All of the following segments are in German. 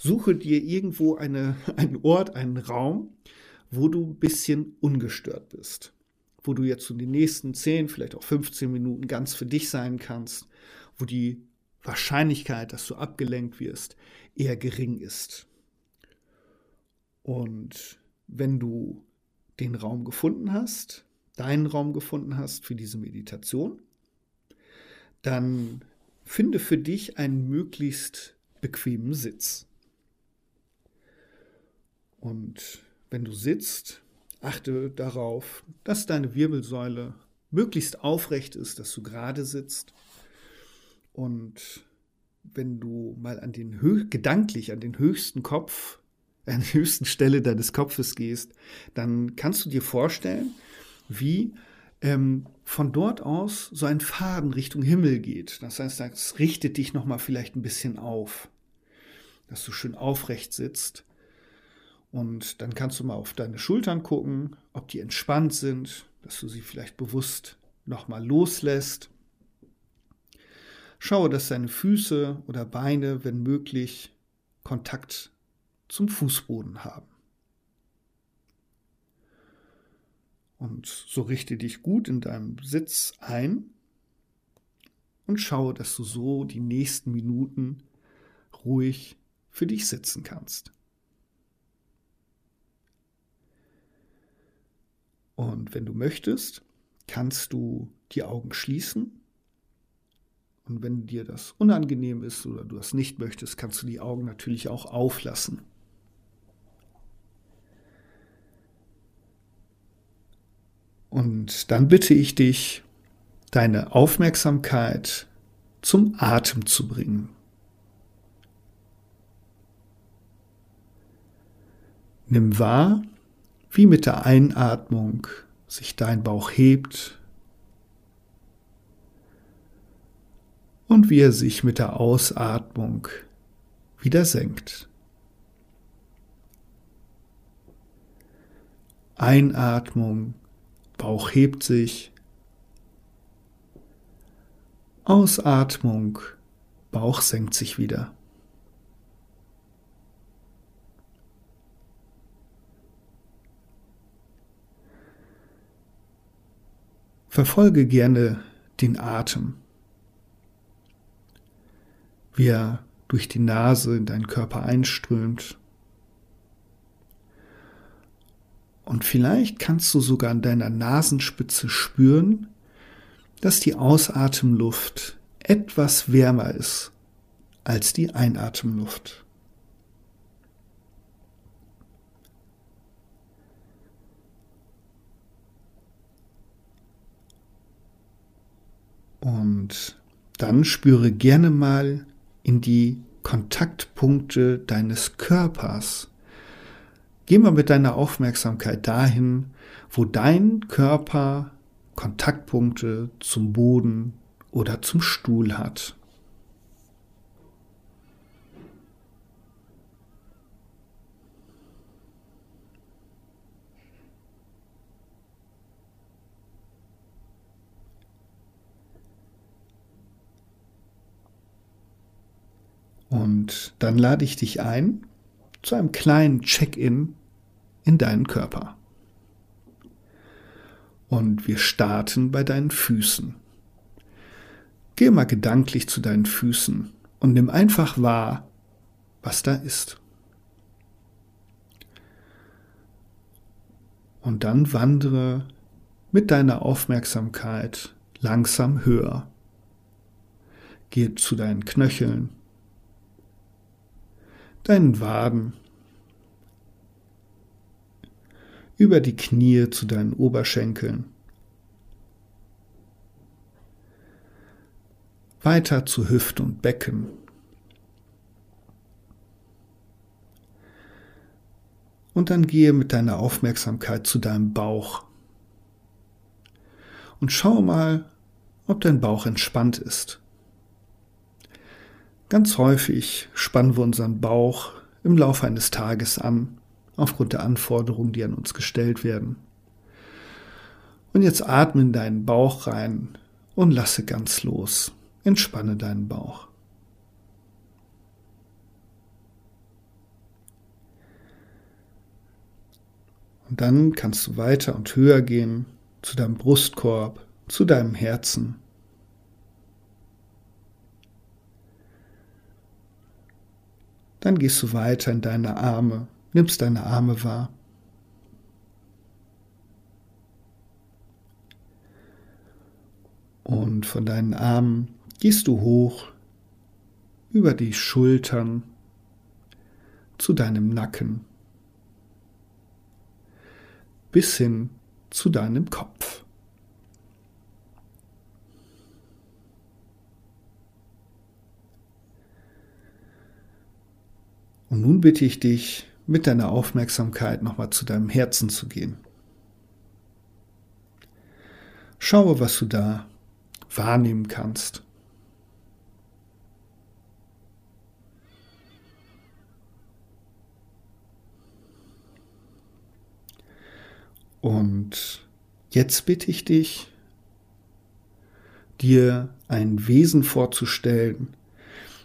suche dir irgendwo eine, einen Ort, einen Raum, wo du ein bisschen ungestört bist. Wo du jetzt in den nächsten 10, vielleicht auch 15 Minuten ganz für dich sein kannst, wo die Wahrscheinlichkeit, dass du abgelenkt wirst, eher gering ist. Und wenn du den Raum gefunden hast, deinen Raum gefunden hast für diese Meditation, dann finde für dich einen möglichst bequemen Sitz. Und wenn du sitzt, achte darauf, dass deine Wirbelsäule möglichst aufrecht ist, dass du gerade sitzt. Und wenn du mal an den gedanklich an den höchsten Kopf, an der höchsten Stelle deines Kopfes gehst, dann kannst du dir vorstellen, wie ähm, von dort aus so ein Faden Richtung Himmel geht. Das heißt, das richtet dich nochmal vielleicht ein bisschen auf, dass du schön aufrecht sitzt. Und dann kannst du mal auf deine Schultern gucken, ob die entspannt sind, dass du sie vielleicht bewusst nochmal loslässt. Schaue, dass deine Füße oder Beine, wenn möglich, Kontakt zum Fußboden haben. Und so richte dich gut in deinem Sitz ein und schaue, dass du so die nächsten Minuten ruhig für dich sitzen kannst. Und wenn du möchtest, kannst du die Augen schließen. Und wenn dir das unangenehm ist oder du das nicht möchtest, kannst du die Augen natürlich auch auflassen. Und dann bitte ich dich, deine Aufmerksamkeit zum Atem zu bringen. Nimm wahr, wie mit der Einatmung sich dein Bauch hebt und wie er sich mit der Ausatmung wieder senkt. Einatmung Bauch hebt sich. Ausatmung, Bauch senkt sich wieder. Verfolge gerne den Atem, wie er durch die Nase in deinen Körper einströmt Und vielleicht kannst du sogar an deiner Nasenspitze spüren, dass die Ausatemluft etwas wärmer ist als die Einatemluft. Und dann spüre gerne mal in die Kontaktpunkte deines Körpers Geh mal mit deiner Aufmerksamkeit dahin, wo dein Körper Kontaktpunkte zum Boden oder zum Stuhl hat. Und dann lade ich dich ein zu einem kleinen Check-in in deinen Körper. Und wir starten bei deinen Füßen. Geh mal gedanklich zu deinen Füßen und nimm einfach wahr, was da ist. Und dann wandere mit deiner Aufmerksamkeit langsam höher. Geh zu deinen Knöcheln, deinen Waden, über die Knie zu deinen Oberschenkeln. Weiter zu Hüfte und Becken. Und dann gehe mit deiner Aufmerksamkeit zu deinem Bauch. Und schau mal, ob dein Bauch entspannt ist. Ganz häufig spannen wir unseren Bauch im Laufe eines Tages an, aufgrund der Anforderungen, die an uns gestellt werden. Und jetzt atme in deinen Bauch rein und lasse ganz los. Entspanne deinen Bauch. Und dann kannst du weiter und höher gehen zu deinem Brustkorb, zu deinem Herzen. Dann gehst du weiter in deine Arme, nimmst deine Arme wahr. Und von deinen Armen gehst du hoch über die Schultern zu deinem Nacken bis hin zu deinem Kopf. Und nun bitte ich dich, mit deiner Aufmerksamkeit nochmal zu deinem Herzen zu gehen. Schaue, was du da wahrnehmen kannst. Und jetzt bitte ich dich, dir ein Wesen vorzustellen,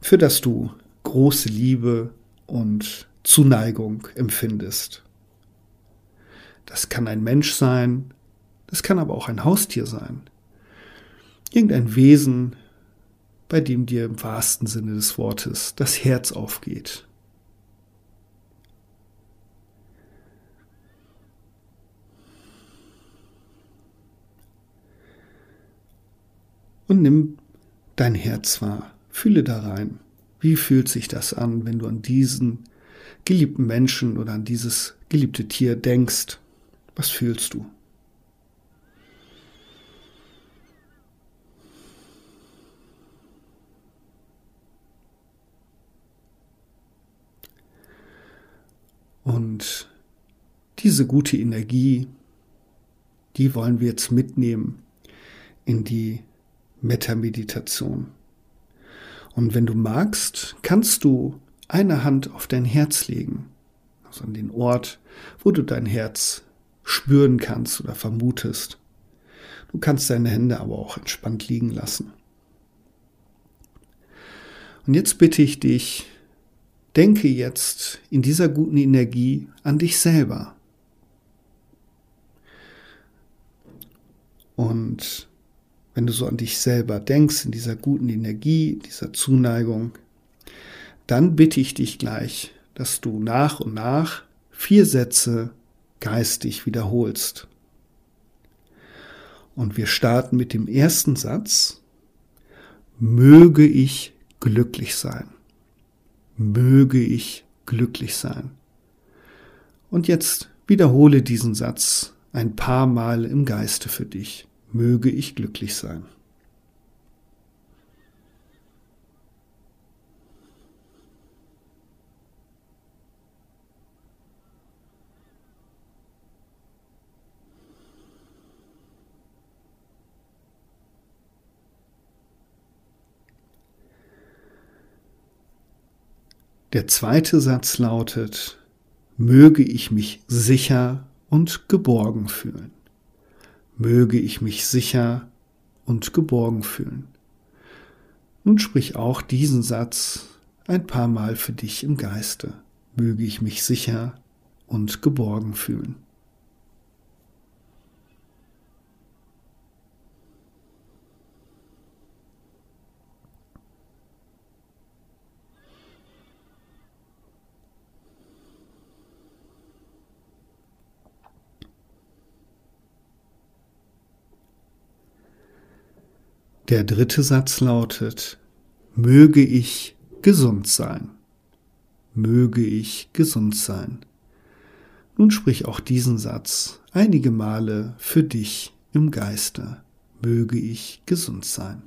für das du große Liebe und Zuneigung empfindest. Das kann ein Mensch sein, das kann aber auch ein Haustier sein. Irgendein Wesen, bei dem dir im wahrsten Sinne des Wortes das Herz aufgeht. Und nimm dein Herz wahr, fühle da rein. Wie fühlt sich das an, wenn du an diesen geliebten Menschen oder an dieses geliebte Tier denkst? Was fühlst du? Und diese gute Energie, die wollen wir jetzt mitnehmen in die Metameditation. Und wenn du magst, kannst du eine Hand auf dein Herz legen, also an den Ort, wo du dein Herz spüren kannst oder vermutest. Du kannst deine Hände aber auch entspannt liegen lassen. Und jetzt bitte ich dich, denke jetzt in dieser guten Energie an dich selber. Und wenn du so an dich selber denkst, in dieser guten Energie, dieser Zuneigung, dann bitte ich dich gleich, dass du nach und nach vier Sätze geistig wiederholst. Und wir starten mit dem ersten Satz. Möge ich glücklich sein. Möge ich glücklich sein. Und jetzt wiederhole diesen Satz ein paar Mal im Geiste für dich möge ich glücklich sein. Der zweite Satz lautet, möge ich mich sicher und geborgen fühlen möge ich mich sicher und geborgen fühlen. Nun sprich auch diesen Satz ein paar Mal für dich im Geiste. Möge ich mich sicher und geborgen fühlen. Der dritte Satz lautet, möge ich gesund sein. Möge ich gesund sein. Nun sprich auch diesen Satz einige Male für dich im Geiste. Möge ich gesund sein.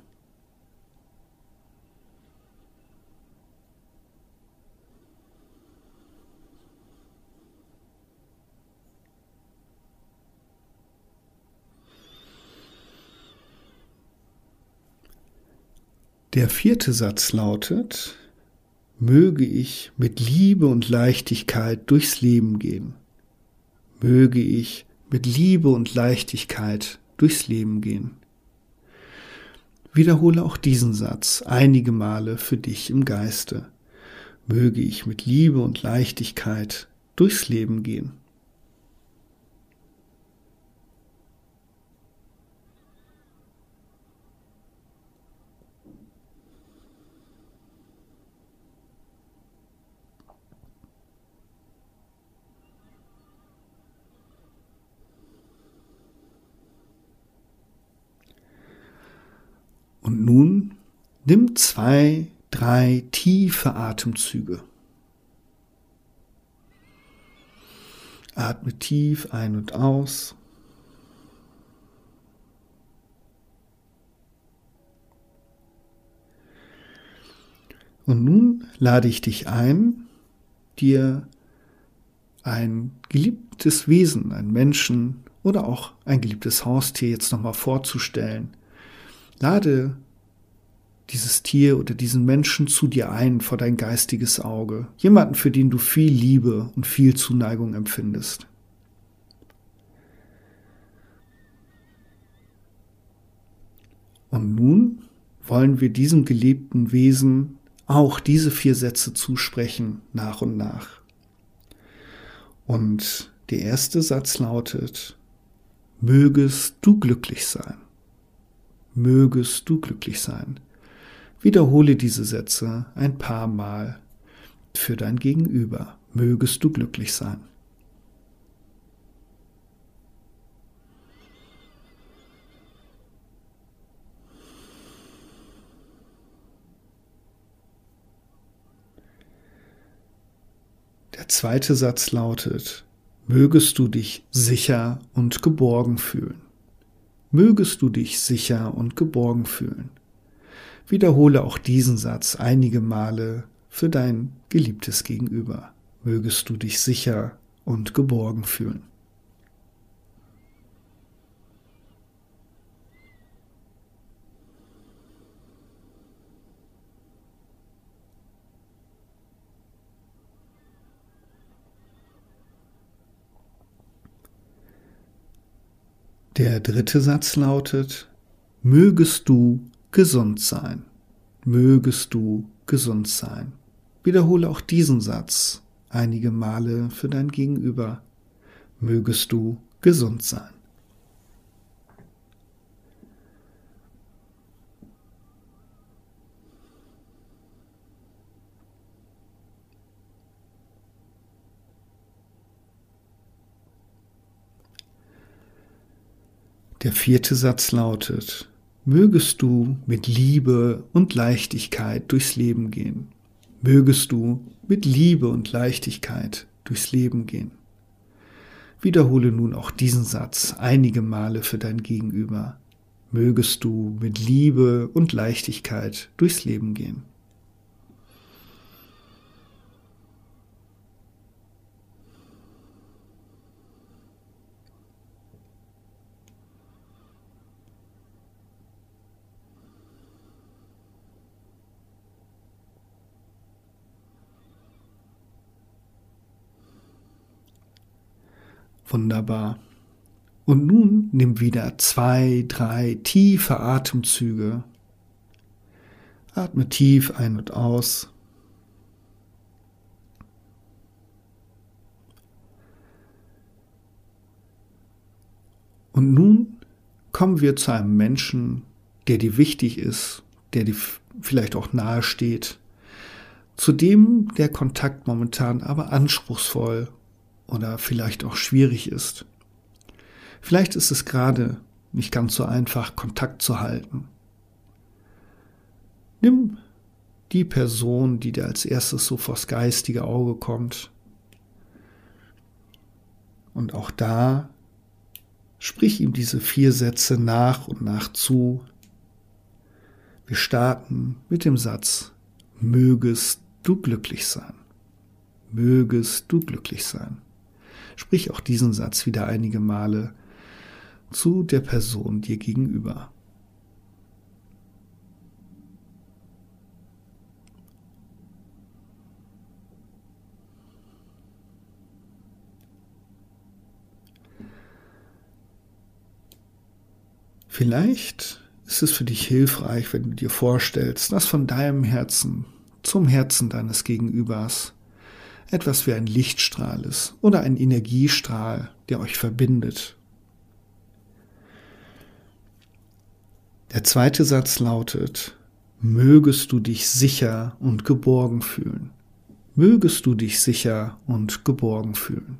Der vierte Satz lautet, möge ich mit Liebe und Leichtigkeit durchs Leben gehen. Möge ich mit Liebe und Leichtigkeit durchs Leben gehen. Wiederhole auch diesen Satz einige Male für dich im Geiste. Möge ich mit Liebe und Leichtigkeit durchs Leben gehen. Und nun nimm zwei, drei tiefe Atemzüge. Atme tief ein und aus. Und nun lade ich dich ein, dir ein geliebtes Wesen, ein Menschen oder auch ein geliebtes Haustier jetzt nochmal vorzustellen. Lade dieses Tier oder diesen Menschen zu dir ein vor dein geistiges Auge. Jemanden, für den du viel Liebe und viel Zuneigung empfindest. Und nun wollen wir diesem geliebten Wesen auch diese vier Sätze zusprechen, nach und nach. Und der erste Satz lautet, mögest du glücklich sein. Mögest du glücklich sein. Wiederhole diese Sätze ein paar Mal für dein Gegenüber. Mögest du glücklich sein. Der zweite Satz lautet, mögest du dich sicher und geborgen fühlen. Mögest du dich sicher und geborgen fühlen. Wiederhole auch diesen Satz einige Male für dein geliebtes Gegenüber. Mögest du dich sicher und geborgen fühlen. Der dritte Satz lautet, mögest du gesund sein, mögest du gesund sein. Wiederhole auch diesen Satz einige Male für dein Gegenüber, mögest du gesund sein. Der vierte Satz lautet, mögest du mit Liebe und Leichtigkeit durchs Leben gehen. Mögest du mit Liebe und Leichtigkeit durchs Leben gehen. Wiederhole nun auch diesen Satz einige Male für dein Gegenüber. Mögest du mit Liebe und Leichtigkeit durchs Leben gehen. Wunderbar. Und nun nimm wieder zwei, drei tiefe Atemzüge. Atme tief ein und aus. Und nun kommen wir zu einem Menschen, der dir wichtig ist, der dir vielleicht auch nahe steht, zu dem der Kontakt momentan aber anspruchsvoll oder vielleicht auch schwierig ist. Vielleicht ist es gerade nicht ganz so einfach, Kontakt zu halten. Nimm die Person, die dir als erstes so vors geistige Auge kommt. Und auch da sprich ihm diese vier Sätze nach und nach zu. Wir starten mit dem Satz, mögest du glücklich sein. Mögest du glücklich sein. Sprich auch diesen Satz wieder einige Male zu der Person dir gegenüber. Vielleicht ist es für dich hilfreich, wenn du dir vorstellst, dass von deinem Herzen zum Herzen deines Gegenübers etwas wie ein Lichtstrahl ist oder ein Energiestrahl, der euch verbindet. Der zweite Satz lautet, mögest du dich sicher und geborgen fühlen. Mögest du dich sicher und geborgen fühlen.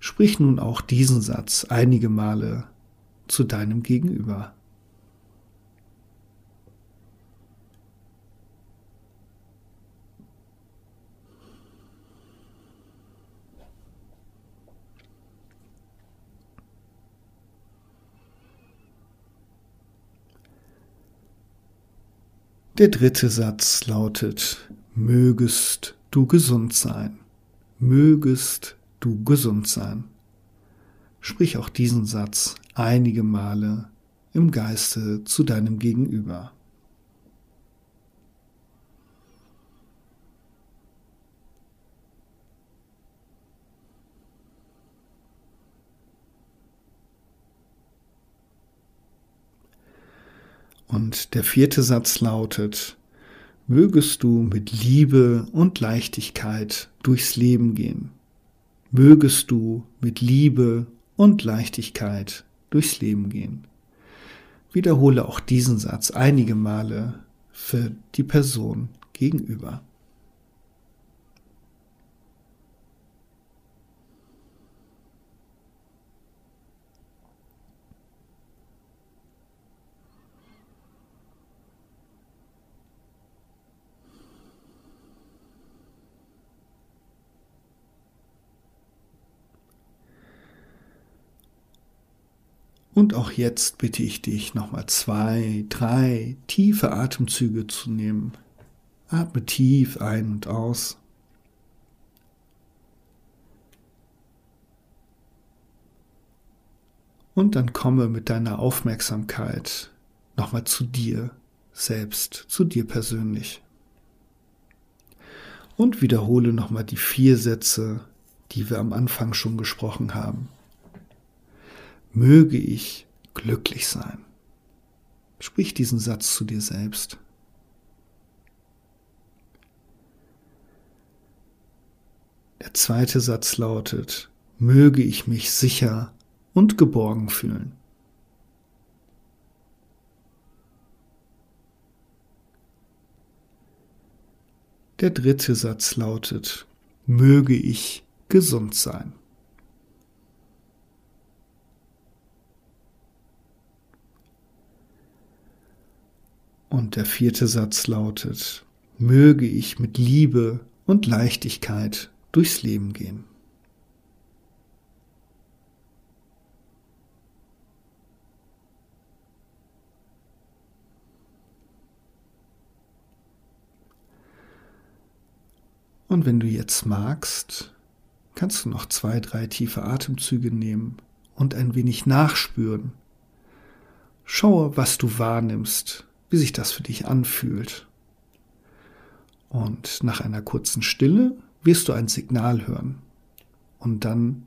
Sprich nun auch diesen Satz einige Male zu deinem Gegenüber. Der dritte Satz lautet, mögest du gesund sein, mögest du gesund sein. Sprich auch diesen Satz einige Male im Geiste zu deinem Gegenüber. Und der vierte Satz lautet, mögest du mit Liebe und Leichtigkeit durchs Leben gehen. Mögest du mit Liebe und Leichtigkeit durchs Leben gehen. Wiederhole auch diesen Satz einige Male für die Person gegenüber. Und auch jetzt bitte ich dich, nochmal zwei, drei tiefe Atemzüge zu nehmen. Atme tief ein und aus. Und dann komme mit deiner Aufmerksamkeit nochmal zu dir selbst, zu dir persönlich. Und wiederhole nochmal die vier Sätze, die wir am Anfang schon gesprochen haben möge ich glücklich sein. Sprich diesen Satz zu dir selbst. Der zweite Satz lautet, möge ich mich sicher und geborgen fühlen. Der dritte Satz lautet, möge ich gesund sein. Und der vierte Satz lautet, möge ich mit Liebe und Leichtigkeit durchs Leben gehen. Und wenn du jetzt magst, kannst du noch zwei, drei tiefe Atemzüge nehmen und ein wenig nachspüren. Schaue, was du wahrnimmst, wie sich das für dich anfühlt. Und nach einer kurzen Stille wirst du ein Signal hören. Und dann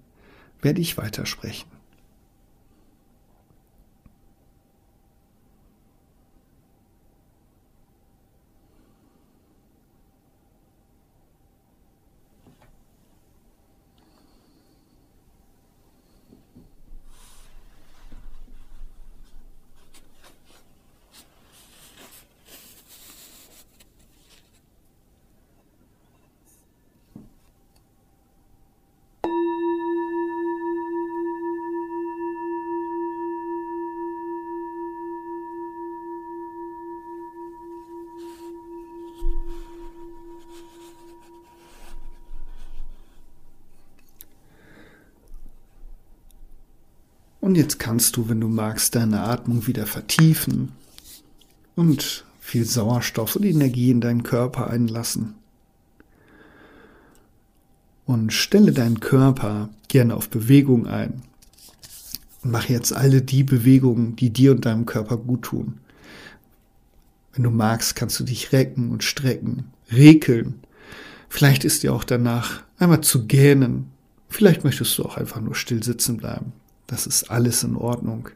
werde ich weitersprechen. Und jetzt kannst du, wenn du magst, deine Atmung wieder vertiefen und viel Sauerstoff und Energie in deinen Körper einlassen. Und stelle deinen Körper gerne auf Bewegung ein. Und mach jetzt alle die Bewegungen, die dir und deinem Körper gut tun. Wenn du magst, kannst du dich recken und strecken, rekeln. Vielleicht ist dir auch danach einmal zu gähnen. Vielleicht möchtest du auch einfach nur still sitzen bleiben. Das ist alles in Ordnung.